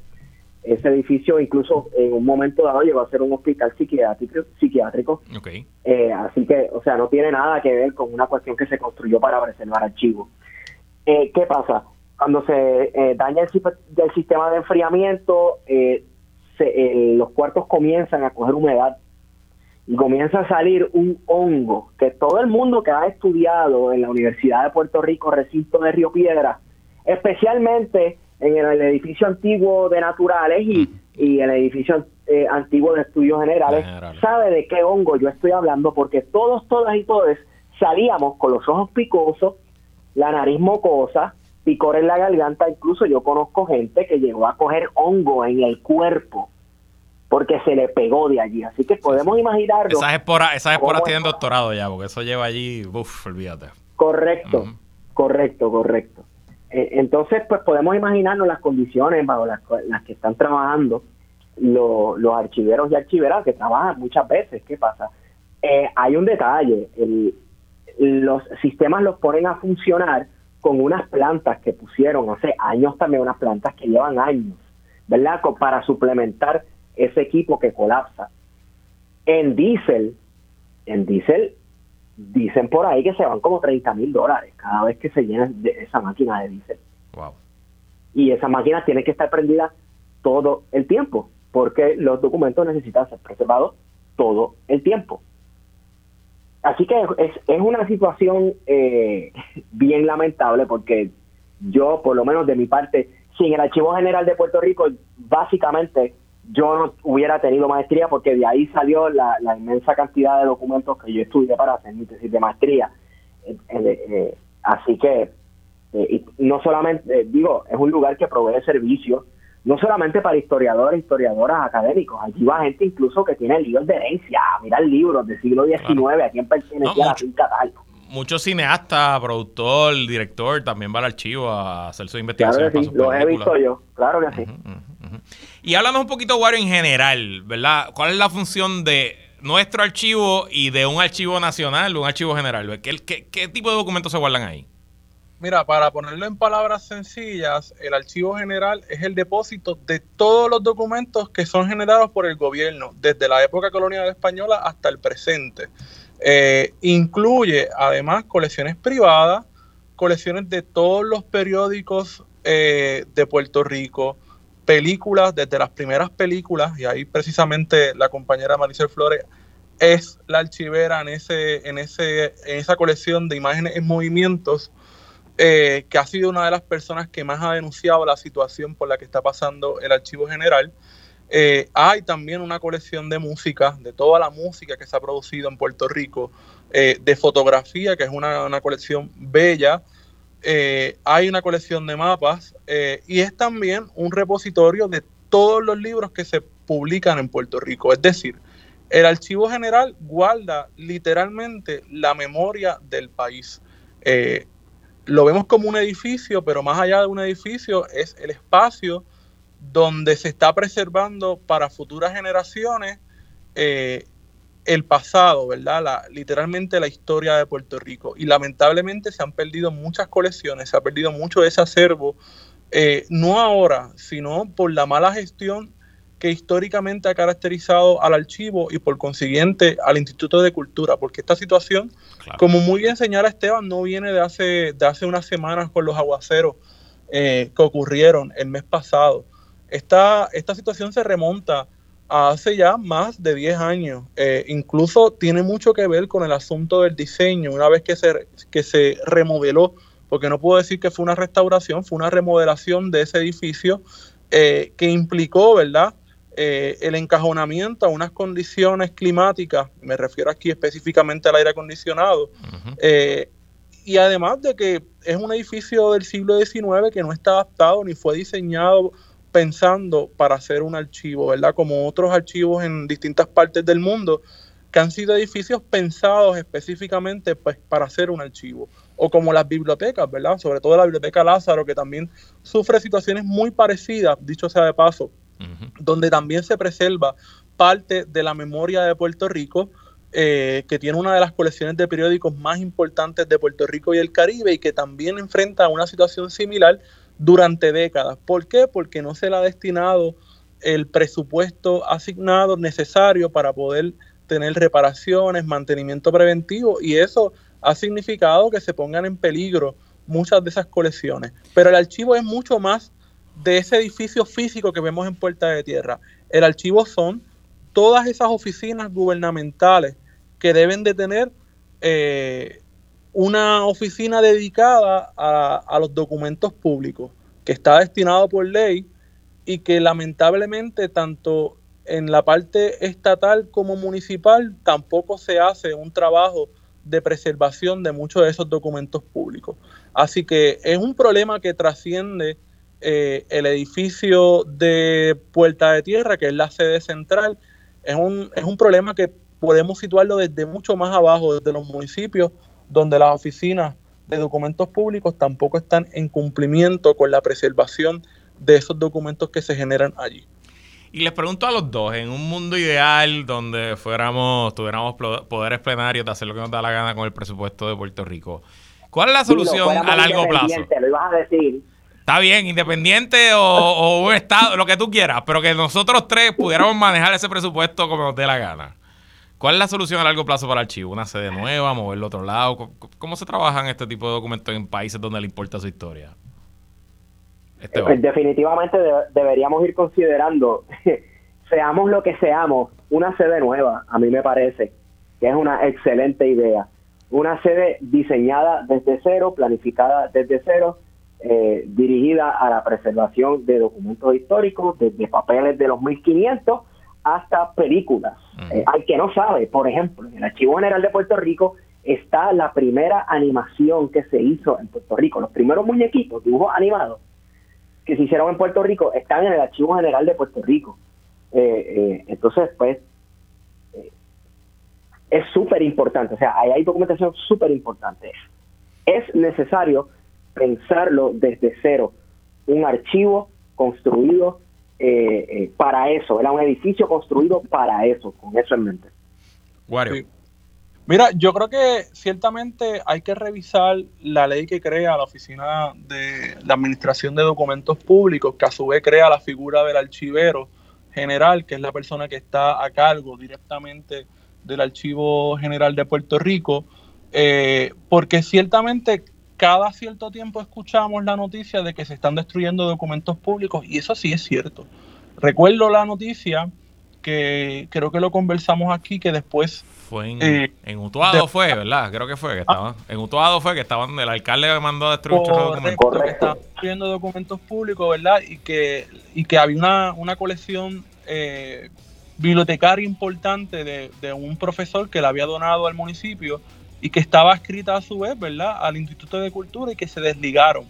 ese edificio incluso en un momento dado llegó a ser un hospital psiquiátrico, psiquiátrico. Eh, así que, o sea, no tiene nada que ver con una cuestión que se construyó para preservar archivos. Eh, ¿Qué pasa? Cuando se eh, daña el, sistema de enfriamiento, los cuartos comienzan a coger humedad y comienza a salir un hongo que todo el mundo que ha estudiado en la Universidad de Puerto Rico, recinto de Río Piedra, especialmente en el edificio antiguo de Naturales y, y el edificio eh, antiguo de Estudios Generales, sabe de qué hongo yo estoy hablando, porque todos, todas y todos salíamos con los ojos picosos, la nariz mocosa, picor en la garganta, incluso yo conozco gente que llegó a coger hongo en el cuerpo porque se le pegó de allí. Así que podemos imaginarlo. Esas esporas, esas esporas tienen doctorado ya, porque eso lleva allí, uff, olvídate. Correcto, correcto, correcto. Eh, entonces, pues podemos imaginarnos las condiciones bajo las, que están trabajando los archiveros y archiveras que trabajan muchas veces. ¿Qué pasa? Eh, hay un detalle, los sistemas los ponen a funcionar con unas plantas que pusieron hace años también, unas plantas que llevan años, ¿verdad? Para suplementar ese equipo que colapsa. En diésel, en diésel dicen por ahí que se van como 30 mil dólares cada vez que se llena de esa máquina de diésel. Y esa máquina tiene que estar prendida todo el tiempo, porque los documentos necesitan ser preservados todo el tiempo. Así que es, es una situación eh, [LAUGHS] bien lamentable porque yo, por lo menos de mi parte, sin el Archivo General de Puerto Rico, básicamente yo no hubiera tenido maestría porque de ahí salió la, inmensa cantidad de documentos que yo estudié para hacer mi tesis de maestría. Eh, eh, eh, así que, no solamente, digo, es un lugar que provee servicios, no solamente para historiadores, historiadoras académicos, allí va gente incluso que tiene libros de herencia, mirar libros del siglo XIX, a quién pertenecía la finca tal. Muchos cineastas, productor, director, también va al archivo a hacer sus investigaciones. Claro que sí, lo he visto yo, claro que sí. Y háblanos un poquito, Wario, en general, ¿verdad? ¿Cuál es la función de nuestro archivo y de un archivo nacional un archivo general? ¿Qué, qué, tipo de documentos se guardan ahí? Mira, para ponerlo en palabras sencillas, el archivo general es el depósito de todos los documentos que son generados por el gobierno, desde la época colonial española hasta el presente. Eh, incluye además colecciones privadas, colecciones de todos los periódicos eh, de Puerto Rico, películas, desde las primeras películas, y ahí precisamente la compañera Maricel Flores es la archivera en, ese, en, ese, en esa colección de imágenes en movimientos, eh, que ha sido una de las personas que más ha denunciado la situación por la que está pasando el archivo general. Eh, hay también una colección de música, de toda la música que se ha producido en Puerto Rico, eh, de fotografía, que es una, colección bella, eh, hay una colección de mapas y es también un repositorio de todos los libros que se publican en Puerto Rico. Es decir, el archivo general guarda literalmente la memoria del país. Lo vemos como un edificio, pero más allá de un edificio es el espacio donde se está preservando para futuras generaciones el pasado, ¿verdad? La, literalmente la historia de Puerto Rico. Y lamentablemente se han perdido muchas colecciones, se ha perdido mucho de ese acervo, eh, no ahora, sino por la mala gestión que históricamente ha caracterizado al archivo y por consiguiente al Instituto de Cultura, porque esta situación, como muy bien señala Esteban, no viene de hace, de hace unas semanas con los aguaceros eh, que ocurrieron el mes pasado. Esta, esta situación se remonta a hace ya más de 10 años. Eh, incluso tiene mucho que ver con el asunto del diseño. Una vez que se, que se remodeló, porque no puedo decir que fue una restauración, fue una remodelación de ese edificio eh, que implicó, ¿verdad? Eh, el encajonamiento a unas condiciones climáticas, me refiero aquí específicamente al aire acondicionado, y además de que es un edificio del siglo XIX que no está adaptado ni fue diseñado pensando para hacer un archivo, ¿verdad? Como otros archivos en distintas partes del mundo que han sido edificios pensados específicamente pues, para hacer un archivo. O como las bibliotecas, ¿verdad? Sobre todo la Biblioteca Lázaro, que también sufre situaciones muy parecidas, dicho sea de paso, donde también se preserva parte de la memoria de Puerto Rico, eh, que tiene una de las colecciones de periódicos más importantes de Puerto Rico y el Caribe y que también enfrenta una situación similar durante décadas. ¿Por qué? Porque no se le ha destinado el presupuesto asignado necesario para poder tener reparaciones, mantenimiento preventivo y eso ha significado que se pongan en peligro muchas de esas colecciones. Pero el archivo es mucho más de ese edificio físico que vemos en Puerta de Tierra. El archivo son todas esas oficinas gubernamentales que deben de tener eh, una oficina dedicada a, los documentos públicos, que está destinado por ley y que lamentablemente tanto en la parte estatal como municipal tampoco se hace un trabajo de preservación de muchos de esos documentos públicos. Así que es un problema que trasciende eh, el edificio de Puerta de Tierra, que es la sede central. Es un, es un problema que podemos situarlo desde mucho más abajo, desde los municipios donde las oficinas de documentos públicos tampoco están en cumplimiento con la preservación de esos documentos que se generan allí. Y les pregunto a los dos, en un mundo ideal donde fuéramos, tuviéramos poderes plenarios de hacer lo que nos da la gana con el presupuesto de Puerto Rico, ¿cuál es la solución a largo plazo? Lo ibas a decir. Está bien, independiente o, o, un estado, lo que tú quieras, pero que nosotros tres pudiéramos manejar ese presupuesto como nos dé la gana. ¿Cuál es la solución a largo plazo para el archivo? ¿Una sede nueva? ¿Moverlo a otro lado? ¿Cómo, se trabajan este tipo de documentos en países donde le importa su historia? Este pues definitivamente deberíamos ir considerando, [LAUGHS] seamos lo que seamos, una sede nueva, a mí me parece que es una excelente idea. Una sede diseñada desde cero, planificada desde cero, eh, dirigida a la preservación de documentos históricos, desde papeles de los 1500 hasta películas. Eh, hay que no sabe, por ejemplo, en el Archivo General de Puerto Rico está la primera animación que se hizo en Puerto Rico. Los primeros muñequitos, dibujos animados, que se hicieron en Puerto Rico están en el Archivo General de Puerto Rico. Eh, eh, entonces, pues, es súper importante. O sea, ahí hay documentación súper importante. Es necesario pensarlo desde cero. Un archivo construido eh, eh, para eso, era un edificio construido para eso, con eso en mente. Mira, yo creo que ciertamente hay que revisar la ley que crea la Oficina de la Administración de Documentos Públicos, que a su vez crea la figura del archivero general, que es la persona que está a cargo directamente del Archivo General de Puerto Rico, eh, porque ciertamente cada cierto tiempo escuchamos la noticia de que se están destruyendo documentos públicos y eso sí es cierto. Recuerdo la noticia que creo que lo conversamos aquí, que después... Fue en, eh, Utuado fue, ¿verdad? Creo que fue, que estaba, en Utuado fue que estaban, el alcalde mandó a destruir documentos. que estaban destruyendo documentos públicos, ¿verdad? Y que, y que había una, una colección eh, bibliotecaria importante de, de un profesor que le había donado al municipio y que estaba escrita a su vez, ¿verdad?, al Instituto de Cultura y que se desligaron,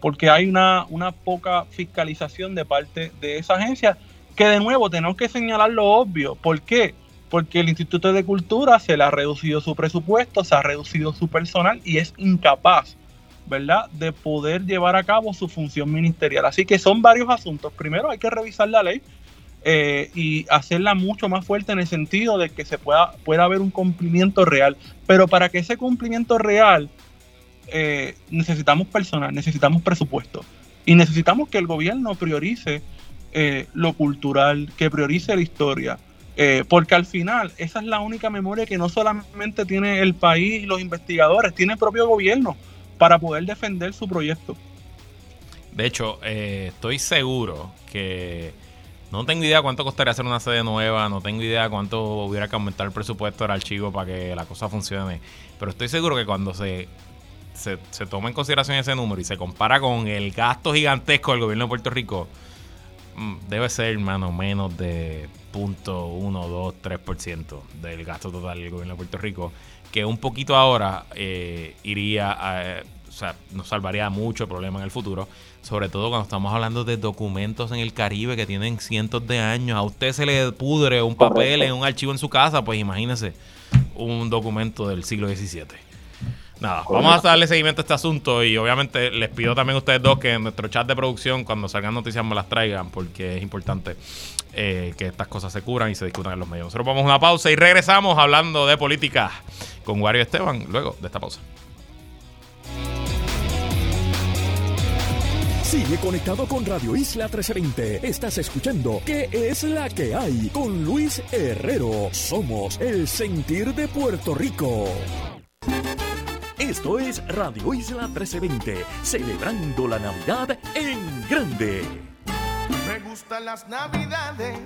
porque hay una, una poca fiscalización de parte de esa agencia, que de nuevo tenemos que señalar lo obvio. ¿Por qué? Porque el Instituto de Cultura se le ha reducido su presupuesto, se ha reducido su personal y es incapaz, ¿verdad?, de poder llevar a cabo su función ministerial. Así que son varios asuntos. Primero hay que revisar la ley, eh, y hacerla mucho más fuerte en el sentido de que se pueda, pueda haber un cumplimiento real. Pero para que ese cumplimiento real eh, necesitamos personal, necesitamos presupuesto y necesitamos que el gobierno priorice eh, lo cultural, que priorice la historia. porque al final esa es la única memoria que no solamente tiene el país y los investigadores, tiene el propio gobierno para poder defender su proyecto. De hecho, estoy seguro que no tengo idea cuánto costaría hacer una sede nueva, no tengo idea cuánto hubiera que aumentar el presupuesto del archivo para que la cosa funcione. Pero estoy seguro que cuando se, se, se toma en consideración ese número y se compara con el gasto gigantesco del gobierno de Puerto Rico, mm, debe ser, hermano, menos de 0.1, 2, 3% del gasto total del gobierno de Puerto Rico, que un poquito ahora eh, iría a, o sea, nos salvaría mucho problema en el futuro, sobre todo cuando estamos hablando de documentos en el Caribe que tienen cientos de años. A usted se le pudre un papel en un archivo en su casa, pues imagínese un documento del siglo XVII. Nada, vamos a darle seguimiento a este asunto y obviamente les pido también a ustedes dos que en nuestro chat de producción cuando salgan noticias me las traigan porque es importante eh, que estas cosas se curan y se discutan en los medios. Nosotros vamos a una pausa y regresamos hablando de política con Wario Esteban luego de esta pausa. Sigue conectado con Radio Isla 1320. Estás escuchando ¿Qué es la que hay? Con Luis Herrero. Somos el sentir de Puerto Rico. Esto es Radio Isla 1320, celebrando la Navidad en grande. Me gustan las navidades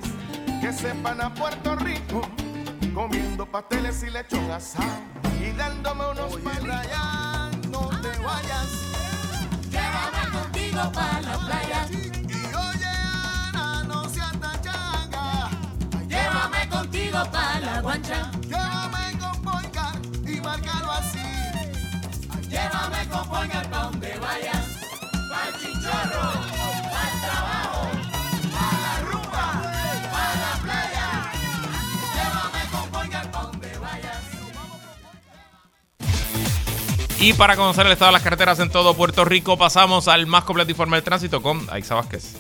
que sepan a Puerto Rico, comiendo pasteles y lechón asado Y para conocer el estado de las carreteras en todo Puerto Rico, pasamos al más completo informe tránsito con Aixa Vázquez.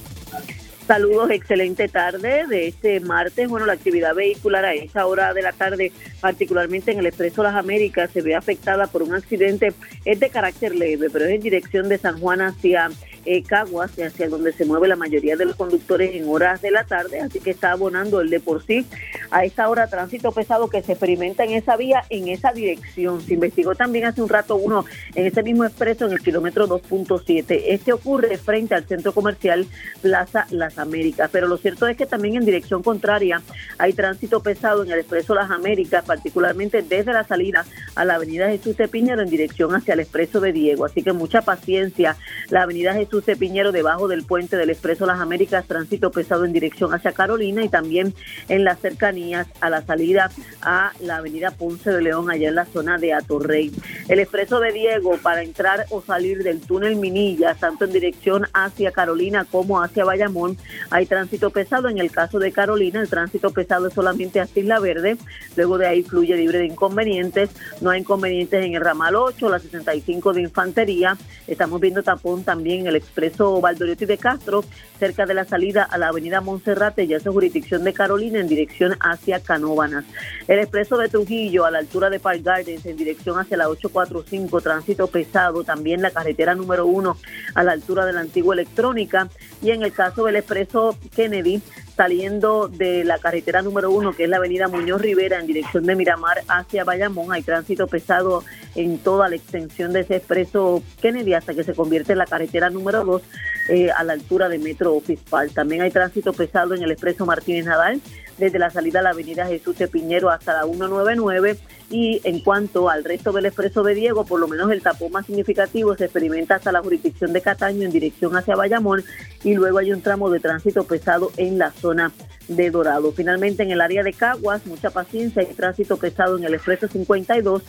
Saludos, excelente tarde de este martes. Bueno, la actividad vehicular a esa hora de la tarde, particularmente en el Expreso Las Américas, se ve afectada por un accidente. Es de carácter leve, pero es en dirección de San Juan hacia eh, Caguas, hacia donde se mueve la mayoría de los conductores en horas de la tarde, así que está abonando el de por sí a esta hora tránsito pesado que se experimenta en esa vía, en esa dirección. Se investigó también hace un rato uno en ese mismo expreso en el kilómetro 2.7. Este ocurre frente al centro comercial Plaza Las Américas, pero lo cierto es que también en dirección contraria hay tránsito pesado en el expreso Las Américas, particularmente desde la salida a la avenida Jesús de Piñero en dirección hacia el expreso de Diego. Así que mucha paciencia. La avenida Jesús de Piñero debajo del puente del expreso Las Américas, tránsito pesado en dirección hacia Carolina y también en las cercanías a la salida a la avenida Ponce de León, allá en la zona de Atorrey. El expreso de Diego para entrar o salir del túnel Minilla, tanto en dirección hacia Carolina como hacia Bayamón, hay tránsito pesado. En el caso de Carolina, el tránsito pesado es solamente hasta Isla Verde, luego de ahí fluye libre de inconvenientes. No hay inconvenientes en el ramal 8, la 65 de Infantería. Estamos viendo tapón también en el expreso Valdoriotti de Castro, cerca de la salida a la avenida Monserrate, ya es jurisdicción de Carolina, en dirección hacia Canóbanas. El expreso de Trujillo, a la altura de Park Gardens, en dirección hacia la 845, tránsito pesado. También la carretera número 1, a la altura de la antigua electrónica. Y en el caso del expreso Kennedy, saliendo de la carretera número uno, que es la avenida Muñoz Rivera, en dirección de Miramar hacia Bayamón. Hay tránsito pesado en toda la extensión de ese expreso Kennedy hasta que se convierte en la carretera número dos eh, a la altura de Metro Office Park. También hay tránsito pesado en el expreso Martínez Nadal, desde la salida a la avenida Jesús de Piñero hasta la 199 y en cuanto al resto del expreso de Diego, por lo menos el tapón más significativo se experimenta hasta la jurisdicción de Cataño en dirección hacia Bayamón y luego hay un tramo de tránsito pesado en la zona de Dorado. Finalmente en el área de Caguas, mucha paciencia, hay tránsito pesado en el expreso 52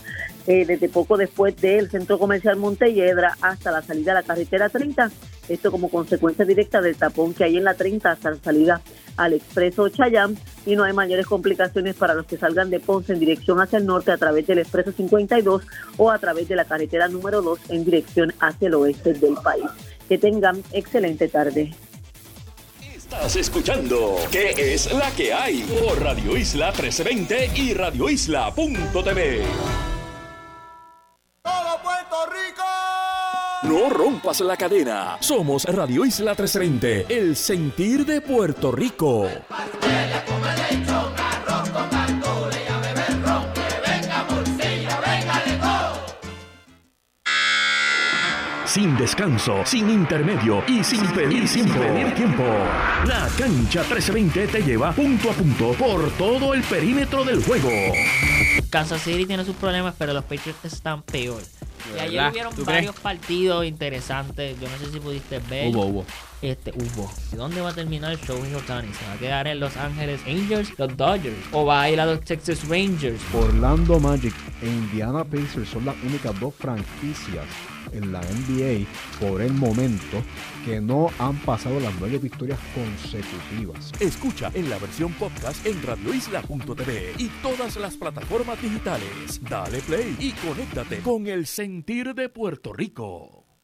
eh, desde poco después del centro comercial Montelledra hasta la salida a la carretera 30, esto como consecuencia directa del tapón que hay en la 30 hasta la salida al expreso Chayam y no hay mayores complicaciones para los que salgan de Ponce en dirección hacia el norte a través del expreso 52 o a través de la carretera número 2 en dirección hacia el oeste del país. Que tengan excelente tarde. Estás escuchando ¿Qué es la que hay? Por Radio Isla 1320 y radioisla.tv. Todo Puerto Rico. No rompas la cadena. Somos Radio Isla 1320, el sentir de Puerto Rico. Sin descanso, sin intermedio y sin pedir sin pedir tiempo. La cancha 1320 te lleva punto a punto por todo el perímetro del juego. Kansas City tiene sus problemas, pero los Patriots están peor. Y ayer hubieron ¿Tú varios crees? partidos interesantes. Yo no sé si pudiste ver. Hubo, hubo. Este, hubo. ¿Dónde va a terminar Shohei Otani? ¿Se va a quedar en Los Ángeles Angels, los Dodgers? ¿O va a ir a los Texas Rangers? Orlando Magic e Indiana Pacers son las únicas dos franquicias en la NBA por el momento que no han pasado las nueve victorias consecutivas. Escucha en la versión podcast en radioisla.tv y todas las plataformas digitales. Dale play y conéctate con el sentir de Puerto Rico.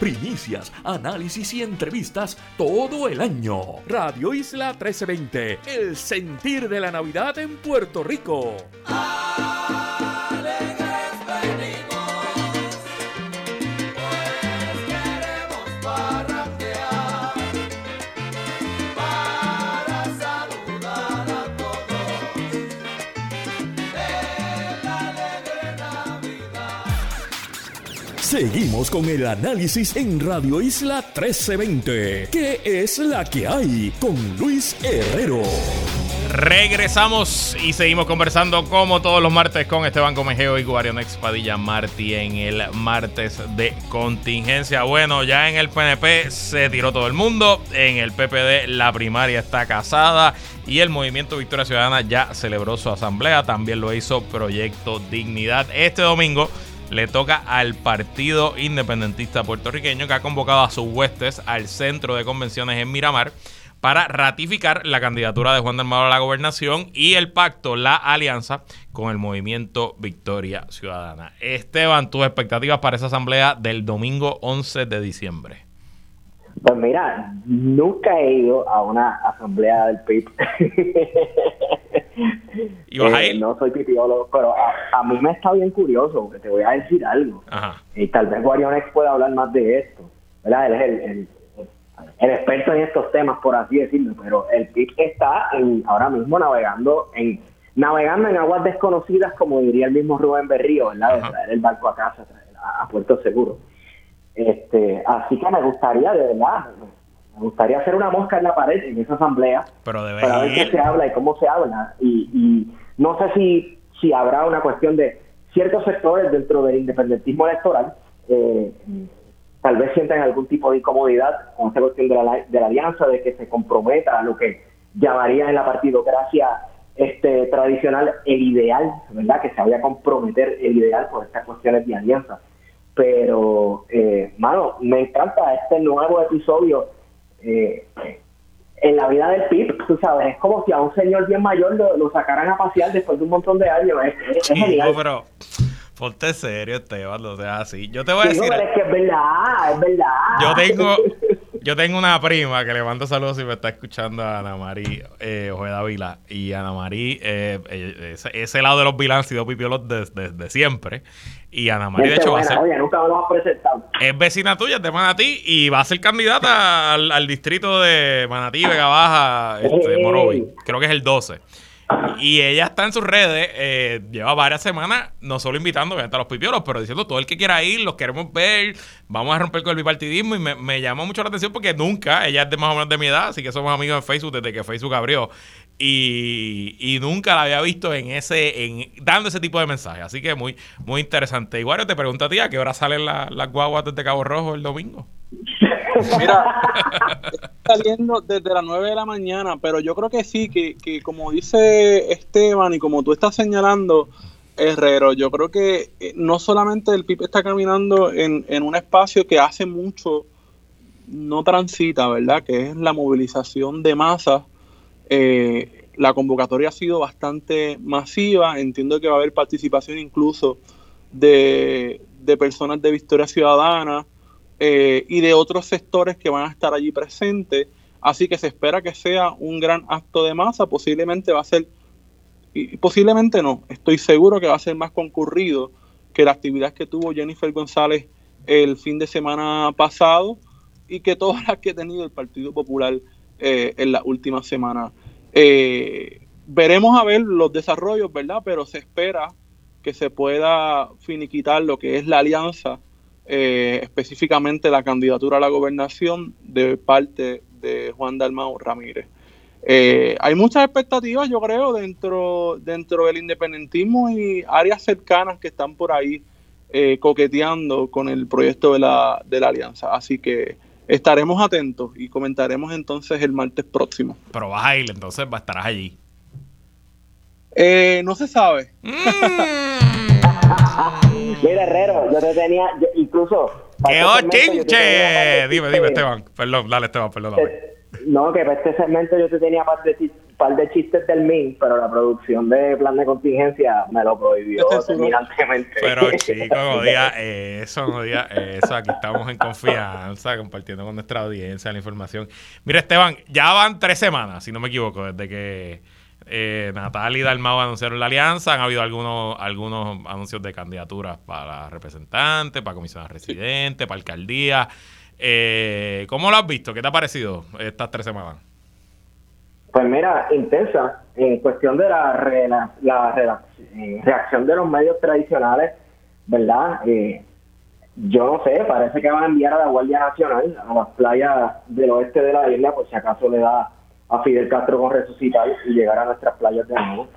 Primicias, análisis y entrevistas todo el año. Radio Isla 1320, el sentir de la Navidad en Puerto Rico. Seguimos con el análisis en Radio Isla 1320. ¿Qué es la que hay? Con Luis Herrero. Regresamos y seguimos conversando como todos los martes con Esteban Comejeo y Guarionex Padilla Martí en el martes de contingencia. Bueno, ya en el PNP se tiró todo el mundo, en el PPD la primaria está casada y el Movimiento Victoria Ciudadana ya celebró su asamblea, también lo hizo Proyecto Dignidad. Este domingo le toca al Partido Independentista Puertorriqueño que ha convocado a sus huestes al centro de convenciones en Miramar para ratificar la candidatura de Juan Dalmado a la gobernación y el pacto, la alianza con el movimiento Victoria Ciudadana. Esteban, tus expectativas para esa asamblea del domingo 11 de diciembre. Pues mira, nunca he ido a una asamblea del PIB. ¿Y vas a Eh, no soy pipiólogo, pero a, a mí me está bien curioso, porque te voy a decir algo. Ajá. Y tal vez Guarionex pueda hablar más de esto. ¿verdad? Él es el, el- el experto en estos temas, por así decirlo. Pero el PIB está en- ahora mismo navegando en navegando en aguas desconocidas, como diría el mismo Rubén Berrío, ¿verdad? De traer el barco a casa, a, a Puerto Seguro. Este, así que me gustaría, de verdad, me gustaría hacer una mosca en la pared en esa asamblea Pero para ver qué se habla y cómo se habla. Y, y no sé si, si habrá una cuestión de ciertos sectores dentro del independentismo electoral, eh, tal vez sientan algún tipo de incomodidad con esta cuestión de la, de la alianza, de que se comprometa a lo que llamaría en la partidocracia este tradicional el ideal, ¿verdad? Que se vaya a comprometer el ideal por estas cuestiones de alianza. Pero, eh, mano, me encanta este nuevo episodio eh, en la vida del PIB, tú sabes, es como si a un señor bien mayor lo, lo sacaran a pasear después de un montón de años. Es, es- es Chico, genial. pero ponte serio, Esteban, no seas así. Yo te voy a Chico, decir... pero es que es verdad, es verdad. Yo tengo, yo tengo una prima que le mando saludos si me está escuchando a Ana Marí eh, Ojeda Vila. Y Ana Marí, eh, eh, ese, ese lado de los Vilán ha sido pipiolos desde siempre. Y Ana Marí, de hecho, va a ser, Oye, nunca lo has presentado. es vecina tuya, es de Manatí, y va a ser candidata al, al distrito de Manatí, Vega Baja, este, Ey. Morovi. Creo que es el 12. Y ella está en sus redes, eh, lleva varias semanas, no solo invitando a los pipiolos, pero diciendo todo el que quiera ir, los queremos ver, vamos a romper con el bipartidismo. Y me, me llamó mucho la atención porque nunca, ella es de más o menos de mi edad, así que somos amigos en Facebook desde que Facebook abrió. Y, y nunca la había visto en ese, en dando ese tipo de mensajes. Así que muy, muy interesante. Igual te pregunto a ti, ¿a qué hora salen la- las guaguas desde Cabo Rojo el domingo? Mira, [LAUGHS] saliendo desde las 9 de la mañana, pero yo creo que sí, que, que como dice Esteban y como tú estás señalando, Herrero, yo creo que eh, no solamente el PIB está caminando en, en un espacio que hace mucho no transita, ¿verdad? Que es la movilización de masas. Eh, la convocatoria ha sido bastante masiva, entiendo que va a haber participación incluso de, de personas de Victoria Ciudadana eh, y de otros sectores que van a estar allí presentes. Así que se espera que sea un gran acto de masa, posiblemente va a ser, y posiblemente no, estoy seguro que va a ser más concurrido que la actividad que tuvo Jennifer González el fin de semana pasado y que todas las que ha tenido el Partido Popular eh, en la última semana. Eh, veremos a ver los desarrollos, ¿verdad? Pero se espera que se pueda finiquitar lo que es la alianza, eh, específicamente la candidatura a la gobernación de parte de Juan Dalmau Ramírez. Eh, hay muchas expectativas, yo creo, dentro, dentro del independentismo y áreas cercanas que están por ahí eh, coqueteando con el proyecto de la, de la alianza. Así que estaremos atentos y comentaremos entonces el martes próximo. Pero vas a ir, entonces va, estarás allí. Eh, no se sabe. [LAUGHS] Mira, Herrero, yo te tenía, yo- incluso... ¡Qué este ochinche! tenía- Dime, dime, Esteban. Perdón, dale, Esteban, perdón. No, que para este segmento yo te tenía par de, par de chistes del MIN, pero la producción de plan de contingencia me lo prohibió terminantemente. Pero [LAUGHS] chicos, no diga eso, no diga eso. Aquí estamos en confianza, compartiendo con nuestra audiencia la información. Mira, Esteban, ya van tres semanas, si no me equivoco, desde que eh, Natal y Dalmau anunciaron la alianza. Han habido algunos, algunos anuncios de candidaturas para representantes, para comisionados residentes, para alcaldía. Eh, ¿Cómo lo has visto? ¿Qué te ha parecido estas tres semanas? Pues mira, intensa en cuestión de la, re- la, eh, reacción de los medios tradicionales, ¿verdad? Eh, yo no sé, parece que van a enviar a la Guardia Nacional a las playas del oeste de la isla, por si acaso le da a Fidel Castro con resucitar y llegar a nuestras playas de nuevo.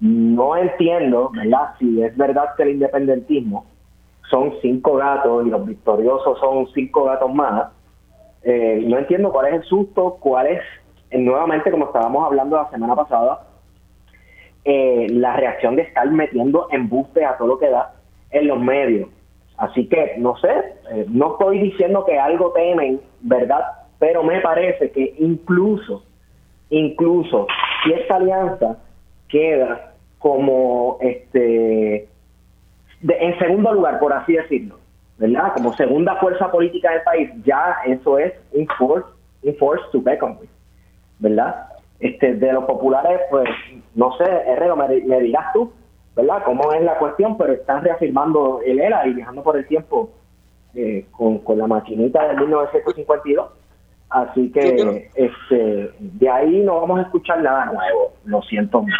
No entiendo, ¿verdad? Si es verdad que el independentismo son cinco gatos y los victoriosos son cinco gatos más. Eh, no entiendo cuál es el susto, cuál es, nuevamente, como estábamos hablando la semana pasada, eh, la reacción de estar metiendo embuste a todo lo que da en los medios. Así que, no sé, eh, no estoy diciendo que algo temen, ¿verdad? Pero me parece que incluso, incluso, si esta alianza queda como este en segundo lugar, por así decirlo, ¿verdad? Como segunda fuerza política del país, ya eso es enforced, enforced to beckon with, ¿verdad? Este, de los populares, pues, no sé, Herrero, me, me dirás tú, ¿verdad? ¿Cómo es la cuestión? Pero están reafirmando el ERA y viajando por el tiempo eh, con, con la maquinita de 1952. Así que este, de ahí no vamos a escuchar nada nuevo, lo siento mucho.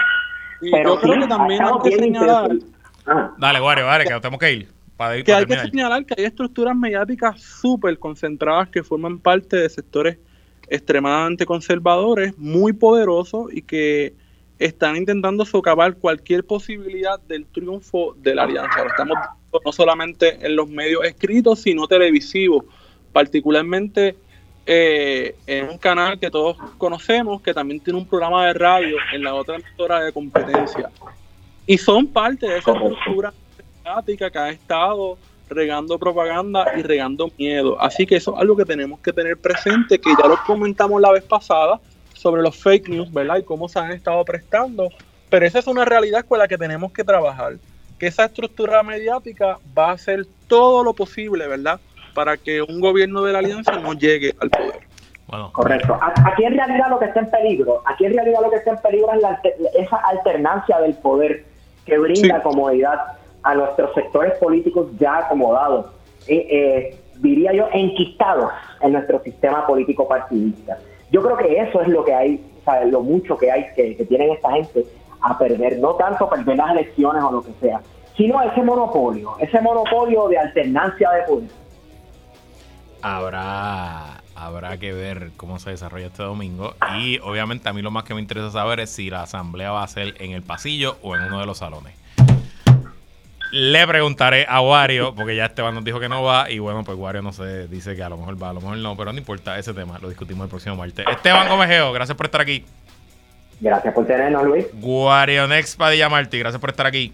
Pero yo creo sí, que también ha hay que señalar. Ah. Dale, Wario, dale, que nos tenemos que ir. Para ir que para hay que señalar que hay estructuras mediáticas súper concentradas que forman parte de sectores extremadamente conservadores, muy poderosos y que están intentando socavar cualquier posibilidad del triunfo de la alianza. Lo estamos viendo no solamente en los medios escritos, sino televisivos, particularmente eh, en un canal que todos conocemos, que también tiene un programa de radio en la otra emisora de competencia. Y son parte de esa estructura mediática que ha estado regando propaganda y regando miedo. Así que eso es algo que tenemos que tener presente, que ya lo comentamos la vez pasada sobre los fake news, ¿verdad? Y cómo se han estado prestando. Pero esa es una realidad con la que tenemos que trabajar. Que esa estructura mediática va a hacer todo lo posible, ¿verdad? Para que un gobierno de la alianza no llegue al poder. Correcto. A- Aquí en realidad lo que está en peligro, aquí en realidad lo que está en peligro es la alter- esa alternancia del poder que brinda comodidad a nuestros sectores políticos ya acomodados, eh, eh, diría yo, enquistados en nuestro sistema político partidista. Yo creo que eso es lo que hay, ¿sabes? lo mucho que hay que, que tienen esta gente a perder, no tanto perder las elecciones o lo que sea, sino ese monopolio, ese monopolio de alternancia de poder. Habrá, habrá que ver cómo se desarrolla este domingo. Y obviamente a mí lo más que me interesa saber es si la asamblea va a ser en el pasillo o en uno de los salones. Le preguntaré a Wario, porque ya Esteban nos dijo que no va. Y bueno, pues Wario no sé, dice que a lo mejor va, a lo mejor no, pero no importa ese tema, lo discutimos el próximo martes. Esteban Gomejeo, gracias por estar aquí. Gracias por tenernos, Luis. Wario Next Padilla Martí, gracias por estar aquí.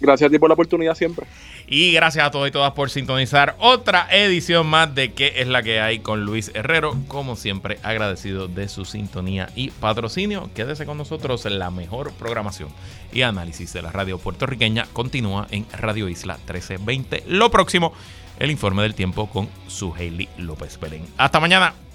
Gracias a ti por la oportunidad siempre. Y gracias a todos y todas por sintonizar otra edición más de ¿Qué es la que hay con Luis Herrero? Como siempre, agradecido de su sintonía y patrocinio. Quédese con nosotros. La mejor programación y análisis de la radio puertorriqueña continúa en Radio Isla 1320. Lo próximo, el informe del tiempo con su López Belén. Hasta mañana.